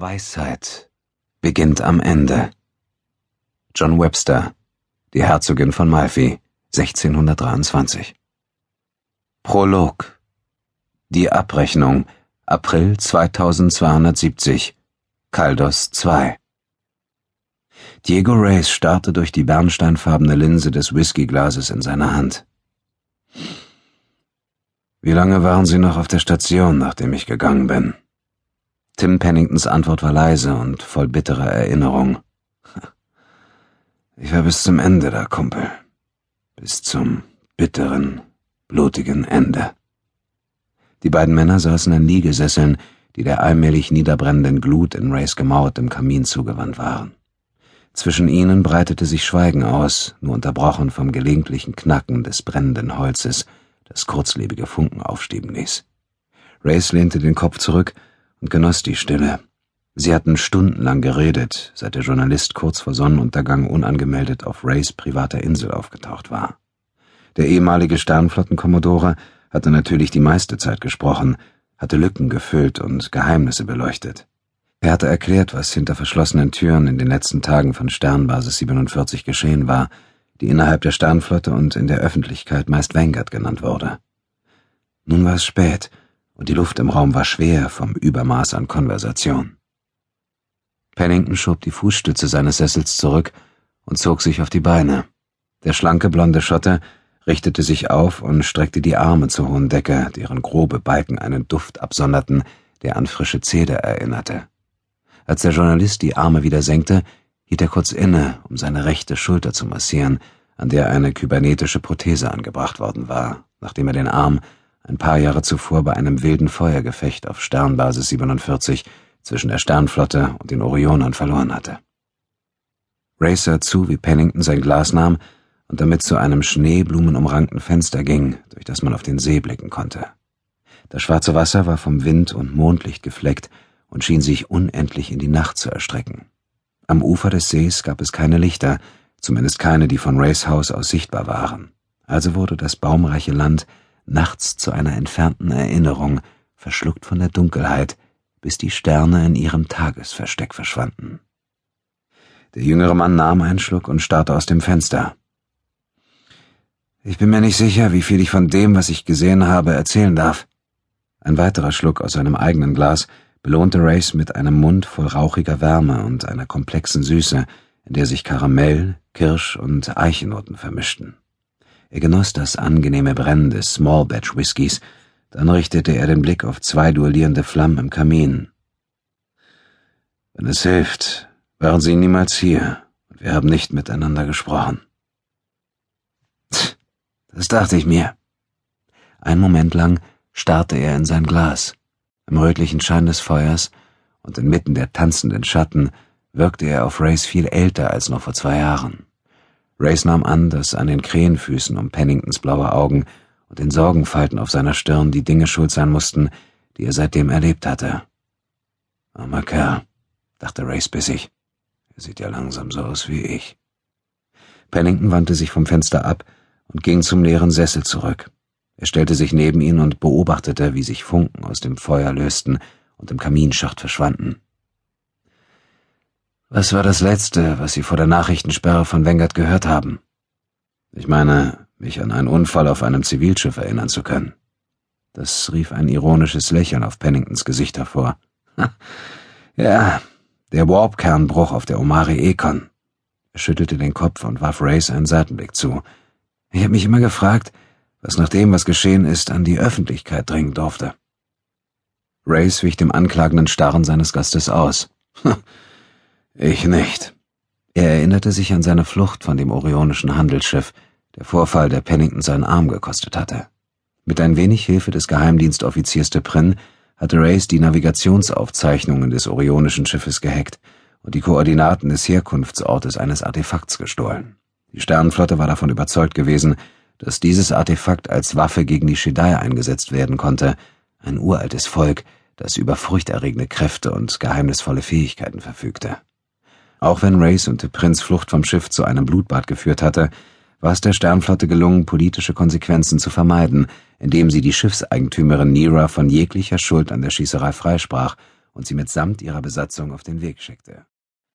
Weisheit beginnt am Ende. John Webster, die Herzogin von Malfi, 1623. Prolog. Die Abrechnung, April 2270, Caldos 2. Diego Reyes starrte durch die bernsteinfarbene Linse des Whiskyglases in seiner Hand. Wie lange waren Sie noch auf der Station, nachdem ich gegangen bin? Tim Penningtons Antwort war leise und voll bitterer Erinnerung. Ich war bis zum Ende da, Kumpel. Bis zum bitteren, blutigen Ende. Die beiden Männer saßen in Liegesesseln, die der allmählich niederbrennenden Glut in Rays gemauertem Kamin zugewandt waren. Zwischen ihnen breitete sich Schweigen aus, nur unterbrochen vom gelegentlichen Knacken des brennenden Holzes, das kurzlebige Funken aufstieben ließ. Race lehnte den Kopf zurück und genoss die Stille. Sie hatten stundenlang geredet, seit der Journalist kurz vor Sonnenuntergang unangemeldet auf Rays privater Insel aufgetaucht war. Der ehemalige Sternflottenkommodore hatte natürlich die meiste Zeit gesprochen, hatte Lücken gefüllt und Geheimnisse beleuchtet. Er hatte erklärt, was hinter verschlossenen Türen in den letzten Tagen von Sternbasis 47 geschehen war, die innerhalb der Sternflotte und in der Öffentlichkeit meist Vanguard genannt wurde. Nun war es spät, und die Luft im Raum war schwer vom Übermaß an Konversation. Pennington schob die Fußstütze seines Sessels zurück und zog sich auf die Beine. Der schlanke blonde Schotte richtete sich auf und streckte die Arme zur hohen Decke, deren grobe Balken einen Duft absonderten, der an frische Zeder erinnerte. Als der Journalist die Arme wieder senkte, hielt er kurz inne, um seine rechte Schulter zu massieren, an der eine kybernetische Prothese angebracht worden war, nachdem er den Arm ein paar Jahre zuvor bei einem wilden Feuergefecht auf Sternbasis 47 zwischen der Sternflotte und den Orionern verloren hatte. Racer zu, wie Pennington sein Glas nahm und damit zu einem schneeblumenumrankten Fenster ging, durch das man auf den See blicken konnte. Das schwarze Wasser war vom Wind und Mondlicht gefleckt und schien sich unendlich in die Nacht zu erstrecken. Am Ufer des Sees gab es keine Lichter, zumindest keine, die von Race House aus sichtbar waren. Also wurde das baumreiche Land nachts zu einer entfernten Erinnerung, verschluckt von der Dunkelheit, bis die Sterne in ihrem Tagesversteck verschwanden. Der jüngere Mann nahm einen Schluck und starrte aus dem Fenster. Ich bin mir nicht sicher, wie viel ich von dem, was ich gesehen habe, erzählen darf. Ein weiterer Schluck aus seinem eigenen Glas belohnte Race mit einem Mund voll rauchiger Wärme und einer komplexen Süße, in der sich Karamell, Kirsch und Eichennoten vermischten. Er genoss das angenehme Brennen des Small Batch Whiskys, dann richtete er den Blick auf zwei duellierende Flammen im Kamin. Wenn es hilft, waren sie niemals hier, und wir haben nicht miteinander gesprochen. Das dachte ich mir. Ein Moment lang starrte er in sein Glas. Im rötlichen Schein des Feuers und inmitten der tanzenden Schatten wirkte er auf Race viel älter als noch vor zwei Jahren. Race nahm an, dass an den Krähenfüßen um Penningtons blaue Augen und den Sorgenfalten auf seiner Stirn die Dinge schuld sein mussten, die er seitdem erlebt hatte. Armer Kerl, dachte Race bissig. Er sieht ja langsam so aus wie ich. Pennington wandte sich vom Fenster ab und ging zum leeren Sessel zurück. Er stellte sich neben ihn und beobachtete, wie sich Funken aus dem Feuer lösten und im Kaminschacht verschwanden. Was war das Letzte, was Sie vor der Nachrichtensperre von Wengert gehört haben? Ich meine, mich an einen Unfall auf einem Zivilschiff erinnern zu können. Das rief ein ironisches Lächeln auf Penningtons Gesicht hervor. ja, der Warpkernbruch auf der Omari Econ. Er schüttelte den Kopf und warf Race einen Seitenblick zu. Ich habe mich immer gefragt, was nach dem, was geschehen ist, an die Öffentlichkeit dringen durfte. Race wich dem anklagenden Starren seines Gastes aus. Ich nicht. Er erinnerte sich an seine Flucht von dem orionischen Handelsschiff, der Vorfall, der Pennington seinen Arm gekostet hatte. Mit ein wenig Hilfe des Geheimdienstoffiziers de Prin hatte Race die Navigationsaufzeichnungen des orionischen Schiffes gehackt und die Koordinaten des Herkunftsortes eines Artefakts gestohlen. Die Sternenflotte war davon überzeugt gewesen, dass dieses Artefakt als Waffe gegen die Shedai eingesetzt werden konnte, ein uraltes Volk, das über furchterregende Kräfte und geheimnisvolle Fähigkeiten verfügte. Auch wenn Race und Prinz Flucht vom Schiff zu einem Blutbad geführt hatte, war es der Sternflotte gelungen, politische Konsequenzen zu vermeiden, indem sie die Schiffseigentümerin Nira von jeglicher Schuld an der Schießerei freisprach und sie mitsamt ihrer Besatzung auf den Weg schickte